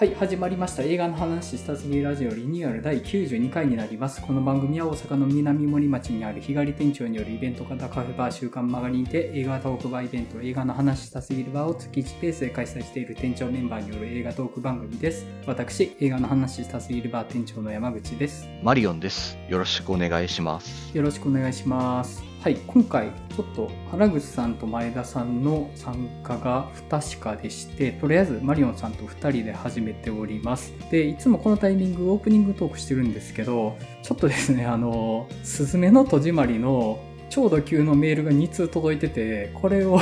はい、始まりました。映画の話したすぎラジオリニューアル第92回になります。この番組は大阪の南森町にある日帰り店長によるイベント型カフェバー週刊マガリンで映画トークバーイベント映画の話したすぎるバーを月1ペースで開催している店長メンバーによる映画トーク番組です。私、映画の話したすぎるバー店長の山口です。マリオンです。よろしくお願いします。よろしくお願いします。はい、今回ちょっと原口さんと前田さんの参加が不確かでして、とりあえずマリオンさんと2人で始めております。で、いつもこのタイミングオープニングトークしてるんですけど、ちょっとですね、あの、すずめの戸締まりの超度級のメールが2通届いてて、これを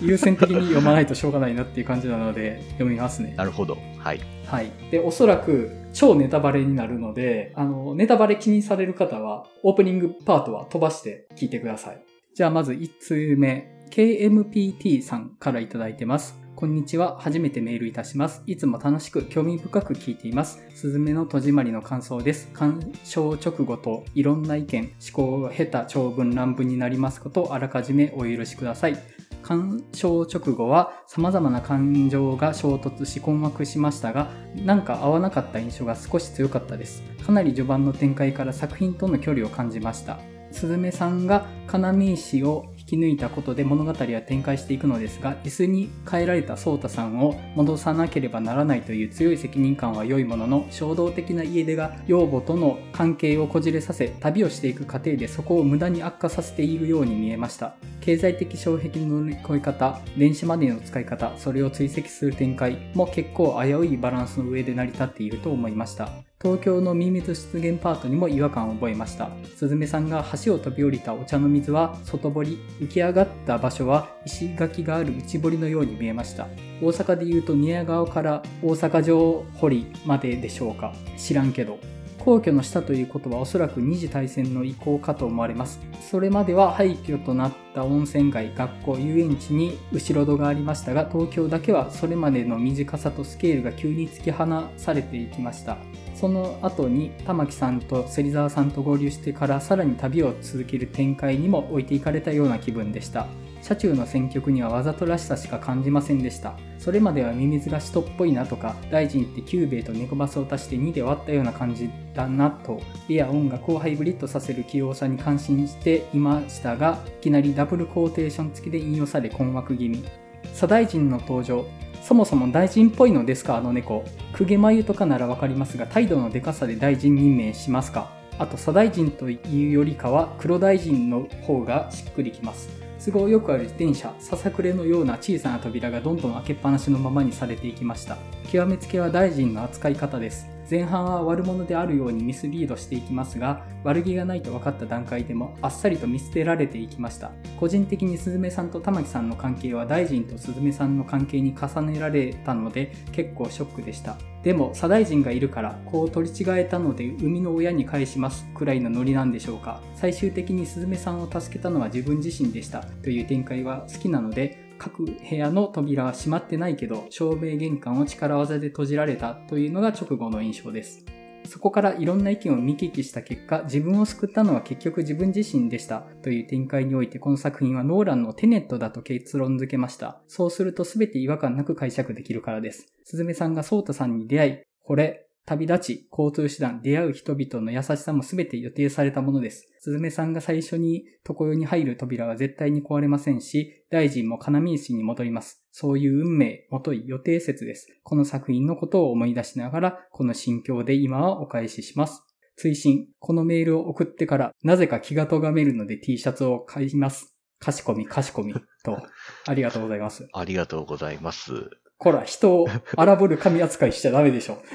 優先的に読まないとしょうがないなっていう感じなので、読みますね。なるほど。はい。はい。で、おそらく超ネタバレになるので、あの、ネタバレ気にされる方は、オープニングパートは飛ばして聞いてください。じゃあまず1通目、KMPT さんからいただいてます。こんにちは。初めてメールいたします。いつも楽しく興味深く聞いています。すずめの戸締まりの感想です。鑑賞直後といろんな意見、思考を経た長文乱文になりますことをあらかじめお許しください。鑑賞直後は様々な感情が衝突し困惑しましたが、なんか合わなかった印象が少し強かったです。かなり序盤の展開から作品との距離を感じました。すずめさんが金石をき抜いたことで物語は展開していくのですが、椅子に変えられたソータさんを戻さなければならないという強い責任感は良いものの、衝動的な家出が養母との関係をこじれさせ、旅をしていく過程でそこを無駄に悪化させているように見えました。経済的障壁の乗り越え方、電子マネーの使い方、それを追跡する展開も結構危ういバランスの上で成り立っていると思いました。東京のミミズ出現パートにも違和感を覚えました。すずめさんが橋を飛び降りたお茶の水は外堀、浮き上がった場所は石垣がある内堀のように見えました。大阪でいうと宮川から大阪城堀まででしょうか。知らんけど。皇居の下ということはおそらく二次大戦の遺構かと思われます。それまでは廃墟となった温泉街、学校、遊園地に後ろ戸がありましたが、東京だけはそれまでの短さとスケールが急に突き放されていきました。その後に玉木さんと芹沢さんと合流してからさらに旅を続ける展開にも置いていかれたような気分でした。車中の選曲にはわざとらしさしか感じませんでした。それまではミミズが人っぽいなとか、ダイジンってキュゥべえとネコバスを足して2で割ったような感じだなと、絵や音楽をハイブリッドさせる器用さに感心していましたが、いきなりダブルコーテーション付きで引用され困惑気味。左大臣の登場。そもそも大臣っぽいのですかあの猫。公家眉とかならわかりますが、態度のデカさで大臣任命しますかあと、左大臣というよりかは、黒大臣の方がしっくりきます。都合よくある自転車、ささくれのような小さな扉がどんどん開けっぱなしのままにされていきました。極めつけは大臣の扱い方です。前半は悪者であるようにミスリードしていきますが、悪気がないと分かった段階でもあっさりと見捨てられていきました。個人的にスズメさんと玉木さんの関係は大臣とスズメさんの関係に重ねられたので結構ショックでした。でも、左大臣がいるから、こう取り違えたので生みの親に返しますくらいのノリなんでしょうか。最終的にスズメさんを助けたのは自分自身でしたという展開は好きなので、各部屋の扉は閉まってないけど、照明玄関を力技で閉じられたというのが直後の印象です。そこからいろんな意見を見聞きした結果、自分を救ったのは結局自分自身でしたという展開においてこの作品はノーランのテネットだと結論付けました。そうすると全て違和感なく解釈できるからです。すずめさんがソータさんに出会い、これ、旅立ち、交通手段、出会う人々の優しさも全て予定されたものです。すずめさんが最初に床湯に入る扉は絶対に壊れませんし、大臣も金見石に戻ります。そういう運命、もとい予定説です。この作品のことを思い出しながら、この心境で今はお返しします。追伸、このメールを送ってから、なぜか気が咎めるので T シャツを買います。かしこみ、かしこみ、と、ありがとうございます。ありがとうございます。こら、人を荒ぶる神扱いしちゃダメでしょ。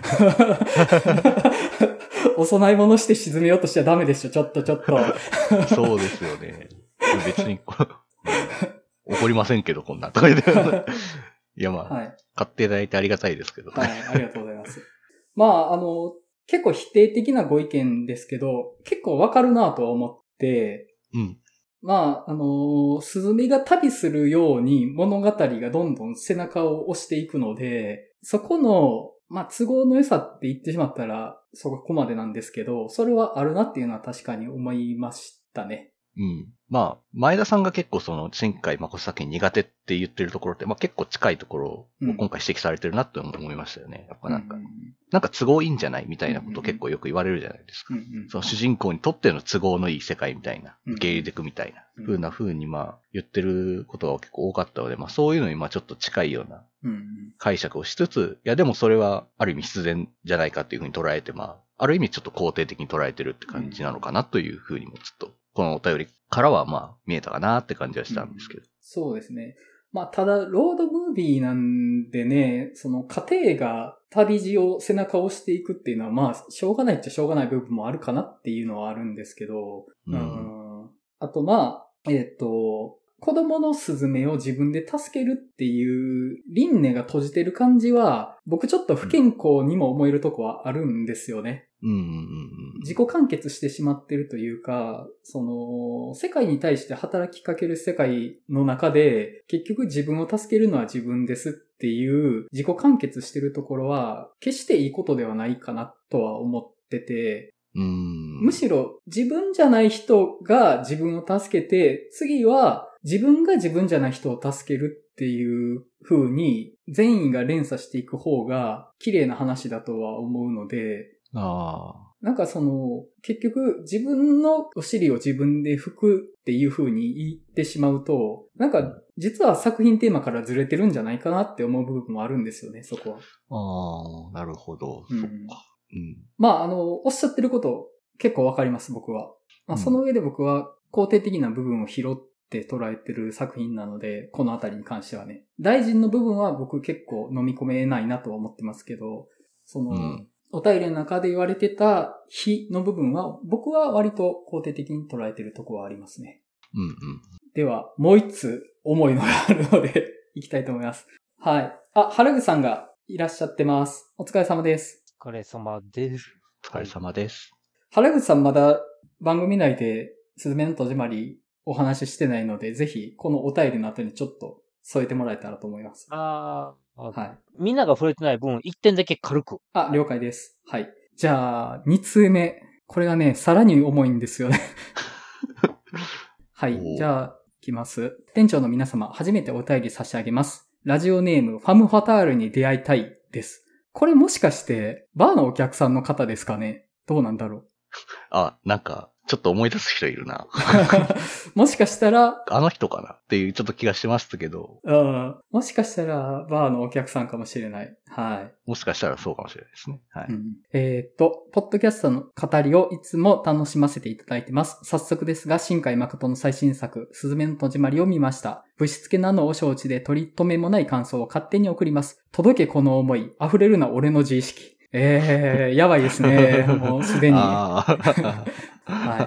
お供え物して沈めようとしちゃダメでしょ。ちょっとちょっと。そうですよね。別に、怒りませんけど、こんなんとか言って。いや、まあ、はい。買っていただいてありがたいですけどね。はい、ありがとうございます。まあ、あの、結構否定的なご意見ですけど、結構わかるなとは思って、うん。まあ、あの、スズメが旅するように物語がどんどん背中を押していくので、そこの、まあ、都合の良さって言ってしまったら、そこまでなんですけど、それはあるなっていうのは確かに思いましたね。うん。まあ、前田さんが結構その、新海誠作品苦手って言ってるところって、まあ結構近いところを今回指摘されてるなって思いましたよね。やっぱなんか、うん、なんか都合いいんじゃないみたいなこと結構よく言われるじゃないですか。うんうん、その主人公にとっての都合のいい世界みたいな、受け入れていくみたいな、ふうな風にまあ言ってることが結構多かったので、まあそういうのにまあちょっと近いような解釈をしつつ、いやでもそれはある意味必然じゃないかっていう風に捉えて、まあ、ある意味ちょっと肯定的に捉えてるって感じなのかなという風にもちょっとこのお便りからはまあ見えたかなって感じはしたんですけど。うん、そうですね。まあ、ただ、ロードムービーなんでね、その家庭が旅路を背中を押していくっていうのは、まあ、しょうがないっちゃしょうがない部分もあるかなっていうのはあるんですけど、うん、ん、あと、まあ、えっ、ー、と、子供のスズメを自分で助けるっていう輪廻が閉じてる感じは、僕ちょっと不健康にも思えるとこはあるんですよね。自己完結してしまってるというか、その、世界に対して働きかける世界の中で、結局自分を助けるのは自分ですっていう自己完結してるところは、決していいことではないかなとは思ってて、むしろ自分じゃない人が自分を助けて、次は自分が自分じゃない人を助けるっていう風に善意が連鎖していく方が綺麗な話だとは思うので、あなんかその、結局自分のお尻を自分で拭くっていう風に言ってしまうと、なんか実は作品テーマからずれてるんじゃないかなって思う部分もあるんですよね、そこは。ああ、なるほど。うん、そっか。うん。まあ、あの、おっしゃってること結構わかります、僕は。まあ、その上で僕は肯定的な部分を拾って捉えてる作品なので、このあたりに関してはね。大臣の部分は僕結構飲み込めないなとは思ってますけど、その、うんお便りの中で言われてた非の部分は、僕は割と肯定的に捉えてるところはありますね。うんうん。では、もう一つ思いのがあるので 行きたいと思います。はい。あ、原口さんがいらっしゃってます。お疲れ様です。お疲れ様です。お疲れ様です。原口さんまだ番組内で、すずめの戸締まりお話ししてないので、ぜひ、このお便りの後にちょっと添えてもらえたらと思います。ああ。はい。みんなが触れてない分、一点だけ軽く。あ、了解です。はい。じゃあ、二通目。これがね、さらに重いんですよねはい。じゃあ、いきます。店長の皆様、初めてお便り差し上げます。ラジオネーム、ファムファタールに出会いたいです。これもしかして、バーのお客さんの方ですかね？どうなんだろう？あ、なんか、ちょっと思い出す人いるな。もしかしたら、あの人かなっていうちょっと気がしましたけど。うん。もしかしたら、バーのお客さんかもしれない。はい。もしかしたらそうかもしれないですね。はい。うん、えっ、と、ポッドキャストの語りをいつも楽しませていただいてます。早速ですが、新海誠の最新作、すずめの戸締まりを見ました。ぶしつけなのを承知で取り留めもない感想を勝手に送ります。届けこの思い、溢れるな俺の自意識。ええー、やばいですね。もうすでに。は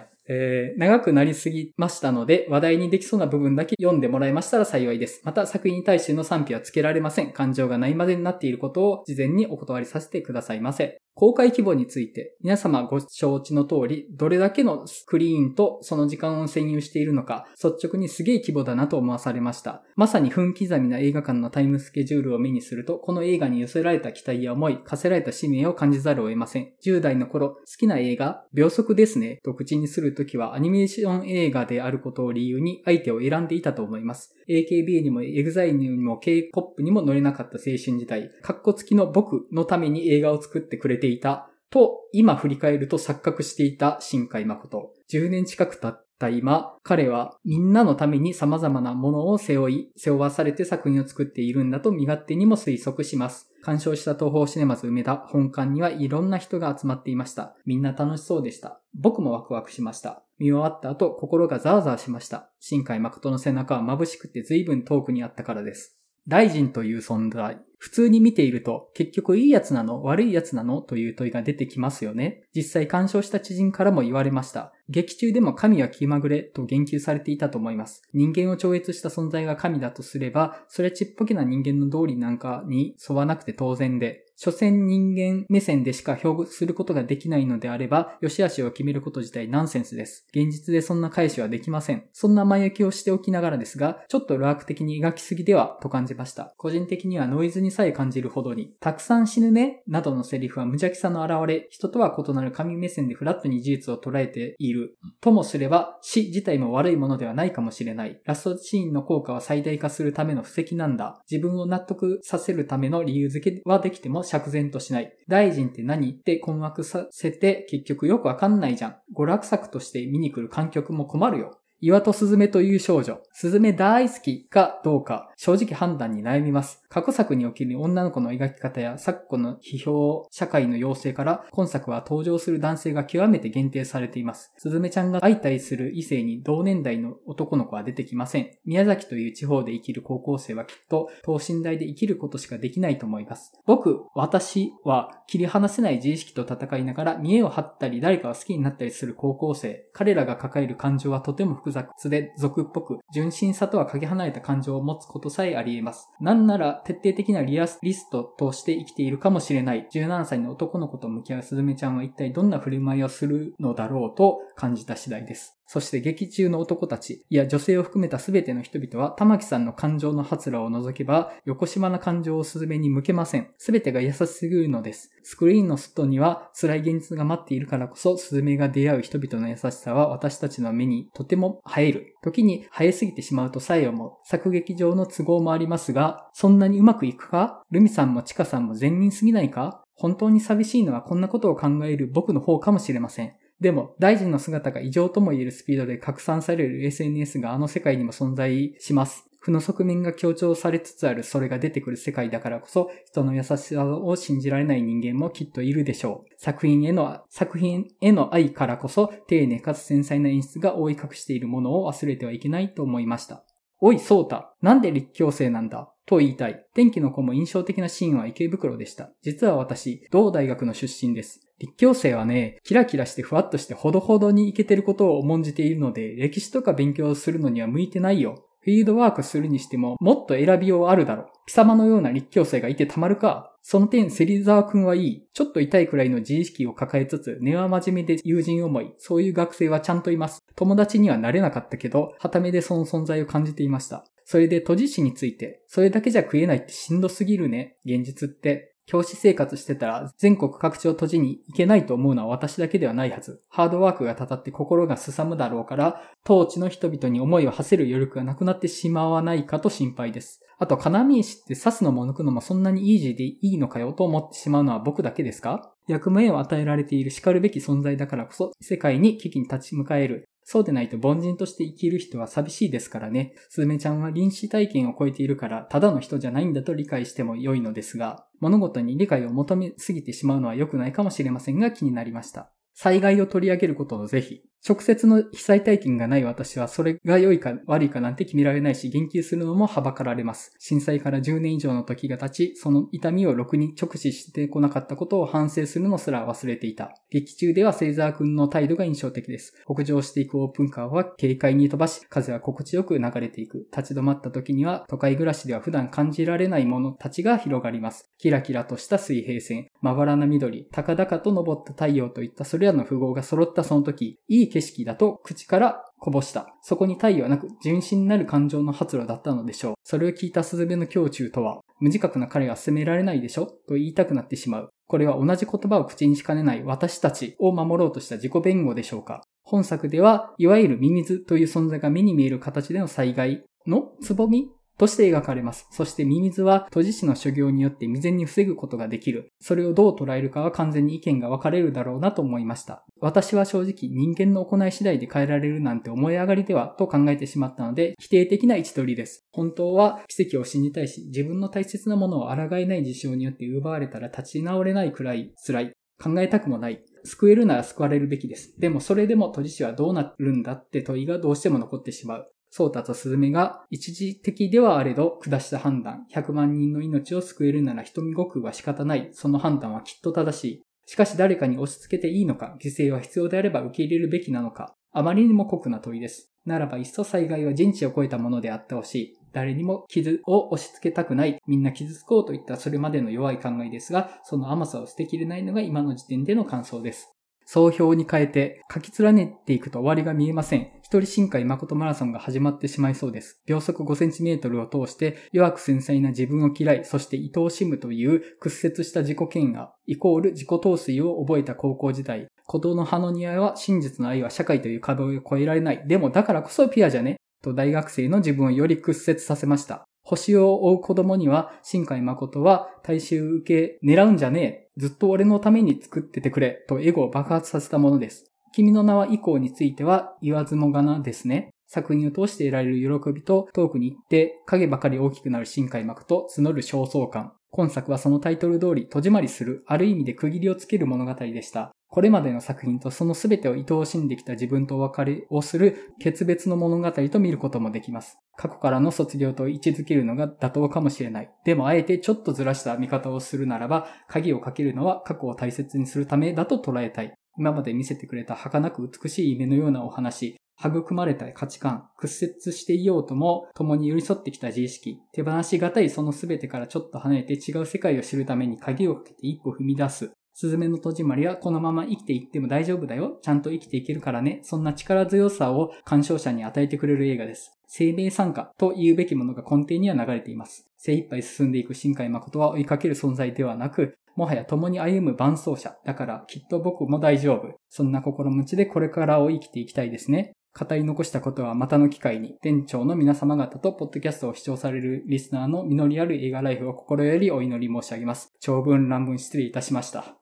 い。えー、長くなりすぎましたので、話題にできそうな部分だけ読んでもらえましたら幸いです。また、作品に対しての賛否はつけられません。感情がないまでになっていることを事前にお断りさせてくださいませ。公開規模について、皆様ご承知の通り、どれだけのスクリーンとその時間を占有しているのか、率直にすげえ規模だなと思わされました。まさに分刻みな映画館のタイムスケジュールを目にすると、この映画に寄せられた期待や思い、課せられた使命を感じざるを得ません。10代の頃、好きな映画、秒速ですね、と口にするときはアニメーション映画であることを理由に相手を選んでいたと思います。AKB にも EXILE にも K-POP にも乗れなかった青春時代、カッコ付きの僕のために映画を作ってくれていたと、今振り返ると錯覚していた新海誠。10年近く経った今、彼はみんなのために様々なものを背負い、背負わされて作品を作っているんだと身勝手にも推測します。鑑賞した東方シネマズ梅田本館にはいろんな人が集まっていました。みんな楽しそうでした。僕もワクワクしました。見終わった後、心がザーザーしました。新海誠の背中は眩しくて随分遠くにあったからです。大臣という存在。普通に見ていると、結局いいやつなの悪いやつなのという問いが出てきますよね。実際干渉した知人からも言われました。劇中でも神は気まぐれと言及されていたと思います。人間を超越した存在が神だとすれば、それちっぽけな人間の道理なんかに沿わなくて当然で、所詮人間目線でしか表現することができないのであれば、良し悪しを決めること自体ナンセンスです。現実でそんな返しはできません。そんな前置きをしておきながらですが、ちょっとラーク的に描きすぎではと感じました。個人的にはノイズにさえ感じるほどに、たくさん死ぬねなどのセリフは無邪気さの表れ、人とは異なる神目線でフラットに事実を捉えている。ともすれば、死自体も悪いものではないかもしれない。ラストシーンの効果は最大化するための布石なんだ。自分を納得させるための理由付けはできても釈然としない。大臣って何って困惑させて結局よくわかんないじゃん。娯楽作として見に来る観客も困るよ。岩戸すずめという少女、すずめ大好きかどうか、正直判断に悩みます。過去作における女の子の描き方や昨今の批評社会の要請から今作は登場する男性が極めて限定されています。すずめちゃんが相対する異性に同年代の男の子は出てきません。宮崎という地方で生きる高校生はきっと等身大で生きることしかできないと思います。僕、私は切り離せない自意識と戦いながら見栄を張ったり誰かを好きになったりする高校生。彼らが抱える感情はとても複複雑で俗っぽく、純真さとはかけ離れた感情を持つことさえあり得ます。なんなら徹底的なリアリストとして生きているかもしれない17歳の男の子と向き合うすずめちゃんは一体どんな振る舞いをするのだろうと感じた次第です。そして劇中の男たち、いや女性を含めた全ての人々は、玉木さんの感情の発露を除けば、横島な感情をスズメに向けません。全てが優しすぎるのです。スクリーンの外には辛い現実が待っているからこそ、スズメが出会う人々の優しさは私たちの目にとても映える。時に映えすぎてしまうとさえ思う。作劇上の都合もありますが、そんなにうまくいくか？ルミさんもチカさんも善人すぎないか？本当に寂しいのはこんなことを考える僕の方かもしれません。でも、大臣の姿が異常とも言えるスピードで拡散される SNS があの世界にも存在します。負の側面が強調されつつあるそれが出てくる世界だからこそ、人の優しさを信じられない人間もきっといるでしょう。作品への、作品への愛からこそ、丁寧かつ繊細な演出が覆い隠しているものを忘れてはいけないと思いました。おい、ソータ、なんで立教生なんだ？と言いたい。天気の子も印象的なシーンは池袋でした。実は私、同大学の出身です。立教生はね、キラキラしてふわっとしてほどほどにいけてることを重んじているので、歴史とか勉強するのには向いてないよ。フィードワークするにしても、もっと選びようあるだろう。貴様のような立教生がいてたまるか。その点、芹沢くんはいい。ちょっと痛いくらいの自意識を抱えつつ、根は真面目で友人思い。そういう学生はちゃんといます。友達にはなれなかったけど、はためでその存在を感じていました。それで、都知事について、それだけじゃ食えないってしんどすぎるね。現実って。教師生活してたら全国各地を閉じに行けないと思うのは私だけではないはず。ハードワークがたたって心がすさむだろうから、当地の人々に思いを馳せる余力がなくなってしまわないかと心配です。あと、金見石って刺すのも抜くのもそんなにイージーでいいのかよと思ってしまうのは僕だけですか？役目を与えられている叱るべき存在だからこそ、世界に危機に立ち向かえる。そうでないと凡人として生きる人は寂しいですからね。スズメちゃんは臨死体験を超えているから、ただの人じゃないんだと理解しても良いのですが、物事に理解を求めすぎてしまうのは良くないかもしれませんが気になりました。災害を取り上げることをぜひ。直接の被災体験がない私はそれが良いか悪いかなんて決められないし言及するのもはばかられます。震災から10年以上の時が経ち、その痛みをろくに直視してこなかったことを反省するのすら忘れていた。劇中ではセイザー君の態度が印象的です。北上していくオープンカーは軽快に飛ばし、風は心地よく流れていく。立ち止まった時には都会暮らしでは普段感じられないものたちが広がります。キラキラとした水平線、まばらな緑、高々と昇った太陽といったそれらの符号が揃ったその時、いい景色だと口からこぼした。そこに太陽なく純真なる感情の発露だったのでしょう。それを聞いたスズメの胸中とは、無自覚な彼が責められないでしょ？と言いたくなってしまう。これは同じ言葉を口にしかねない私たちを守ろうとした自己弁護でしょうか？本作では、いわゆるミミズという存在が目に見える形での災害のつぼみとして描かれます。そしてミミズは都知事の所業によって未然に防ぐことができる。それをどう捉えるかは完全に意見が分かれるだろうなと思いました。私は正直人間の行い次第で変えられるなんて思い上がりではと考えてしまったので否定的な位置取りです。本当は奇跡を信じたいし自分の大切なものを抗えない事象によって奪われたら立ち直れないくらい辛い。考えたくもない。救えるなら救われるべきです。でもそれでも都知事はどうなるんだって問いがどうしても残ってしまう。ソータとスズメが一時的ではあれど下した判断。100万人の命を救えるなら瞳悟空は仕方ない。その判断はきっと正しい。しかし誰かに押し付けていいのか、犠牲は必要であれば受け入れるべきなのか。あまりにも酷な問いです。ならばいっそ災害は人知を超えたものであってほしい。誰にも傷を押し付けたくない。みんな傷つこうといったそれまでの弱い考えですが、その甘さを捨てきれないのが今の時点での感想です。総評に変えて書き連ねていくと終わりが見えません。一人深海誠マラソンが始まってしまいそうです。秒速 5cm を通して弱く繊細な自分を嫌い、そして愛おしむという屈折した自己嫌悪、イコール自己陶酔を覚えた高校時代。鼓動の葉の庭は真実の愛は社会という壁を越えられない。でもだからこそピアじゃね？と大学生の自分をより屈折させました。星を追う子供には、新海誠は大衆受け狙うんじゃねえ。ずっと俺のために作っててくれ。とエゴを爆発させたものです。君の名は以降については言わずもがなですね。作品を通して得られる喜びと遠くに行って影ばかり大きくなる新海誠と募る焦燥感。今作はそのタイトル通り戸締まりする、ある意味で区切りをつける物語でした。これまでの作品とその全てを愛おしんできた自分とお別れをする決別の物語と見ることもできます。過去からの卒業と位置づけるのが妥当かもしれない。でもあえてちょっとずらした見方をするならば、鍵をかけるのは過去を大切にするためだと捉えたい。今まで見せてくれた儚く美しい夢のようなお話、育まれた価値観、屈折していようとも共に寄り添ってきた自意識、手放しがたいその全てからちょっと離れて違う世界を知るために鍵をかけて一歩踏み出す。スズメの戸締まりはこのまま生きていっても大丈夫だよ。ちゃんと生きていけるからね。そんな力強さを鑑賞者に与えてくれる映画です。生命参加と言うべきものが根底には流れています。精一杯進んでいく新海誠は追いかける存在ではなく、もはや共に歩む伴走者。だからきっと僕も大丈夫。そんな心持ちでこれからを生きていきたいですね。語り残したことはまたの機会に、店長の皆様方とポッドキャストを視聴されるリスナーの実りある映画ライフを心よりお祈り申し上げます。長文乱文失礼いたしました。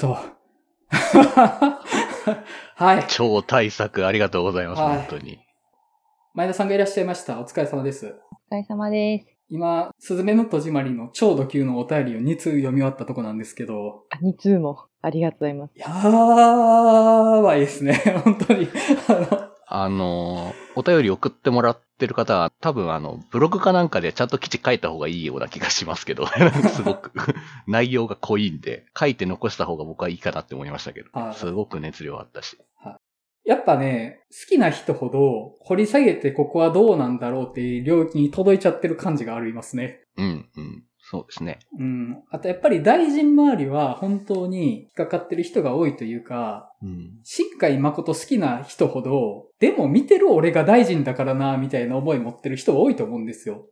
と。はい。超大作ありがとうございます、はい、本当に。前田さんがいらっしゃいました。お疲れ様です。お疲れ様です。今、すずめの戸締まりの超ド級のお便りを2通読み終わったとこなんですけど。あ、2通も。ありがとうございます。やばいですね。本当に。あの、お便り送ってもらってる方は、多分あの、ブログかなんかでちゃんと記事書いた方がいいような気がしますけど、すごく 内容が濃いんで、書いて残した方が僕はいいかなって思いましたけど、すごく熱量あったし。やっぱね、好きな人ほど掘り下げてここはどうなんだろうっていう領域に届いちゃってる感じがありますね。うん、うん。そうですね。うん。あとやっぱり大臣周りは本当に引っかかってる人が多いというか、うん。新海誠好きな人ほど、でも見てる俺が大臣だからな、みたいな思い持ってる人多いと思うんですよ。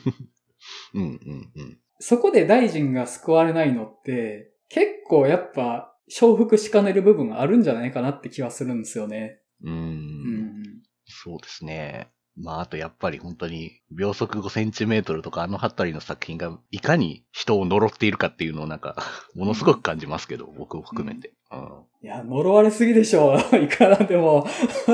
うんうんうん。そこで大臣が救われないのって、結構やっぱ、承服しかねる部分があるんじゃないかなって気はするんですよね。うん。うん。そうですね。まあ、あとやっぱり本当に秒速5センチメートルとかあのあたりの作品がいかに人を呪っているかっていうのをなんか、ものすごく感じますけど、うん、僕を含めて。うん、いや、呪われすぎでしょう。いかなでも。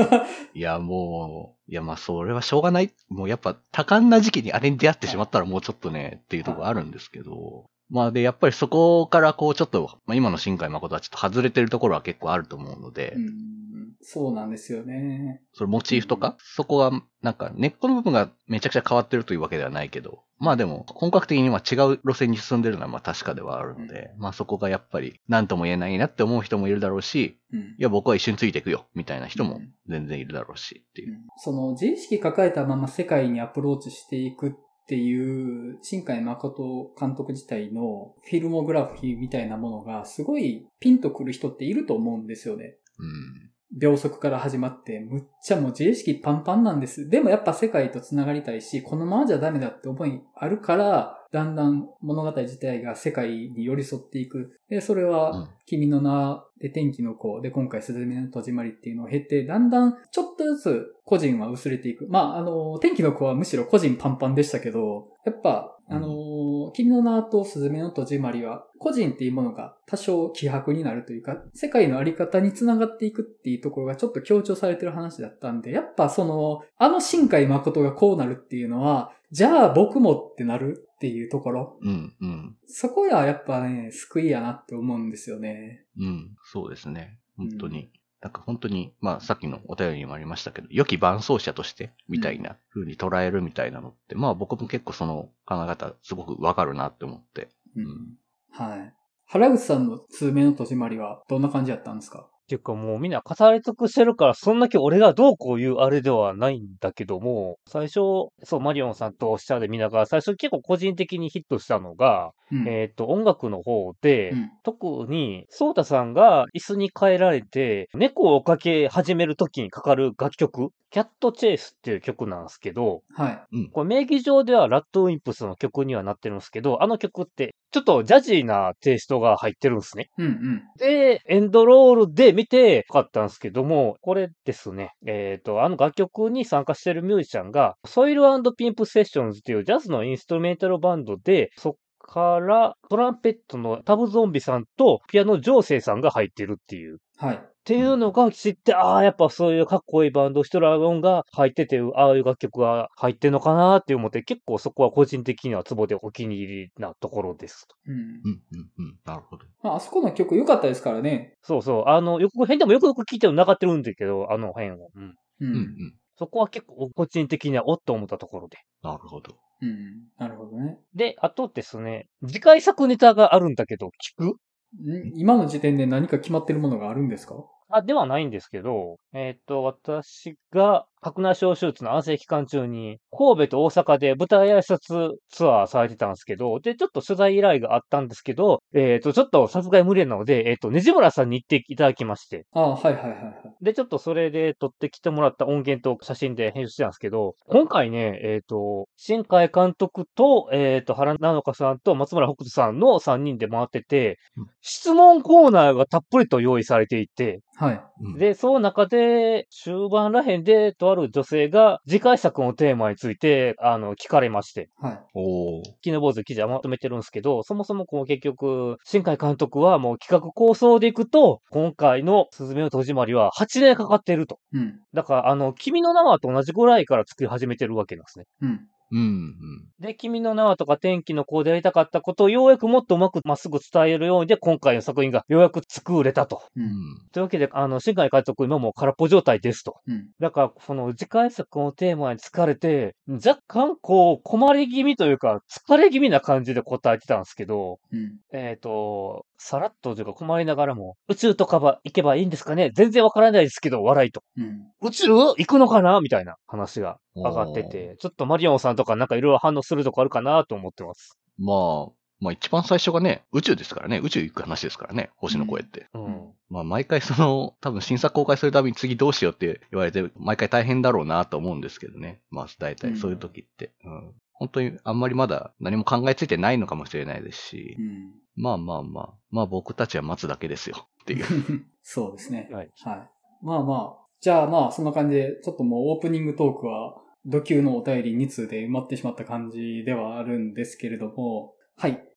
いや、もう、いや、まあ、それはしょうがない。もうやっぱ多感な時期にあれに出会ってしまったらもうちょっとね、っていうところあるんですけど、まあで、やっぱりそこからこうちょっと、まあ今の新海誠はちょっと外れてるところは結構あると思うので、うん、そうなんですよね。それモチーフとか、うん、そこはなんか根っこの部分がめちゃくちゃ変わってるというわけではないけど、まあでも本格的には違う路線に進んでるのはまあ確かではあるので、うん、まあそこがやっぱり何とも言えないなって思う人もいるだろうし、いや僕は一緒についていくよみたいな人も全然いるだろうしっていう。その自意識抱えたまま世界にアプローチしていくっていう、新海誠監督自体のフィルモグラフィーみたいなものがすごいピンとくる人っていると思うんですよね。うん。秒速から始まって、むっちゃもう自意識パンパンなんです。でもやっぱ世界と繋がりたいし、このままじゃダメだって思いあるから、だんだん物語自体が世界に寄り添っていく。で、それは、君の名で天気の子で今回鈴めの戸締まりっていうのを経て、だんだんちょっとずつ個人は薄れていく。まあ、あの、天気の子はむしろ個人パンパンでしたけど、やっぱ、あの、君の名と鈴めの戸締まりは、個人っていうものが多少希薄になるというか、世界のあり方につながっていくっていうところがちょっと強調されてる話だったんで、やっぱその、あの新海誠がこうなるっていうのは、じゃあ僕もってなるっていうところ。うんうん。そこはやっぱね、救いやなって思うんですよね。うん、そうですね。本当に。うん、なんか本当に、まあさっきのお便りにもありましたけど、良き伴走者として、みたいな風に捉えるみたいなのって、うん、まあ僕も結構その考え方すごくわかるなって思って。うん。はい。原口さんの通名の戸締まりはどんな感じだったんですか？っていうかもうみんな語り尽くしてるから、そんだけ俺がどうこう言うあれではないんだけども、最初、そう、マリオンさんとシャアで見ながら、最初結構個人的にヒットしたのが、うん。えっ、と、音楽の方で、うん。特に、ソータさんが椅子に変えられて、猫を追っかけ始める時にかかる楽曲、キャットチェイスっていう曲なんですけど、はい。これ名義上ではラッドウィンプスの曲にはなってるんですけど、あの曲って、ちょっとジャジーなテイストが入ってるんですね。うんうん。で、エンドロールで見てよかったんですけども、これですね、えっ、と、あの楽曲に参加してるミュージシャンが、ソイルピンプセッションズっていうジャズのインストゥルメンタルバンドで、そっからトランペットのタブゾンビさんとピアノジョーセイさんが入ってるっていう。はい。っていうのが知って、ああ、やっぱそういうかっこいいバンド、ヒトラーゴンが入ってて、ああいう楽曲が入ってんのかなって思って、結構そこは個人的にはツボでお気に入りなところです。うん。うん、うん、うん。なるほど。まあ、あそこの曲良かったですからね。そうそう。あの、予告編でもよくよく聞いてるの流ってるんだけど、あの辺を。うん。ううん、うん。そこは結構個人的にはおっと思ったところで。なるほど。うん。なるほどね。で、あとですね、次回作ネタがあるんだけど、聞くん今の時点で何か決まってるものがあるんですか？あ、ではないんですけど、えっ、と、私が白内障手術の安静期間中に、神戸と大阪で舞台挨拶ツアーされてたんですけど、で、ちょっと取材依頼があったんですけど、えっ、と、ちょっとさすがに無理なので、えっ、と、ねじむらさんに行っていただきまして、ああ、はいはいはいはい。で、ちょっとそれで撮ってきてもらった音源と写真で編集してたんですけど、今回ね、えっ、と、新海監督と、えっ、と、原直香さんと松村北斗さんの3人で回っててうん、質問コーナーがたっぷりと用意されていて、はい。うん、で、その中で、終盤らへんで、とある女性が、次回作のテーマについて、あの、聞かれまして、はい。おー。キノボーズ記事はまとめてるんですけど、そもそもこう結局、新海監督はもう企画構想でいくと、今回のすずめの戸締まりは8年かかっていると。うん。だから、あの、君の名はと同じぐらいから作り始めてるわけなんですね。うん。うん、うん。で、君の名はとか天気の子でやりたかったことをようやくもっとうまくまっすぐ伝えるようにで、今回の作品がようやく作れたと。う。うんん。というわけで、あの、新海監督今もう空っぽ状態ですと。うん。だから、その次回作のテーマに疲れて、若干こう、困り気味というか、疲れ気味な感じで答えてたんですけど、うん。えっ、と、さらっとというか困りながらも、宇宙とかば行けばいいんですかね？全然わからないですけど、笑いと。うん。宇宙行くのかな？みたいな話が上がってて、ちょっとマリオンさんとかなんかいろいろ反応するとこあるかなと思ってます。まあ、まあ一番最初がね、宇宙ですからね、宇宙行く話ですからね、星の声って。うん。まあ毎回その、多分新作公開するたびに次どうしようって言われて、毎回大変だろうなと思うんですけどね。まあ大体そういう時って。うん。本当にあんまりまだ何も考えついてないのかもしれないですしう、ん。まあまあまあ、まあ僕たちは待つだけですよっていう。そうですね。はい。はい。まあまあ。じゃあまあ、そんな感じで、ちょっともうオープニングトークは、土級のお便り2通で埋まってしまった感じではあるんですけれども、はい。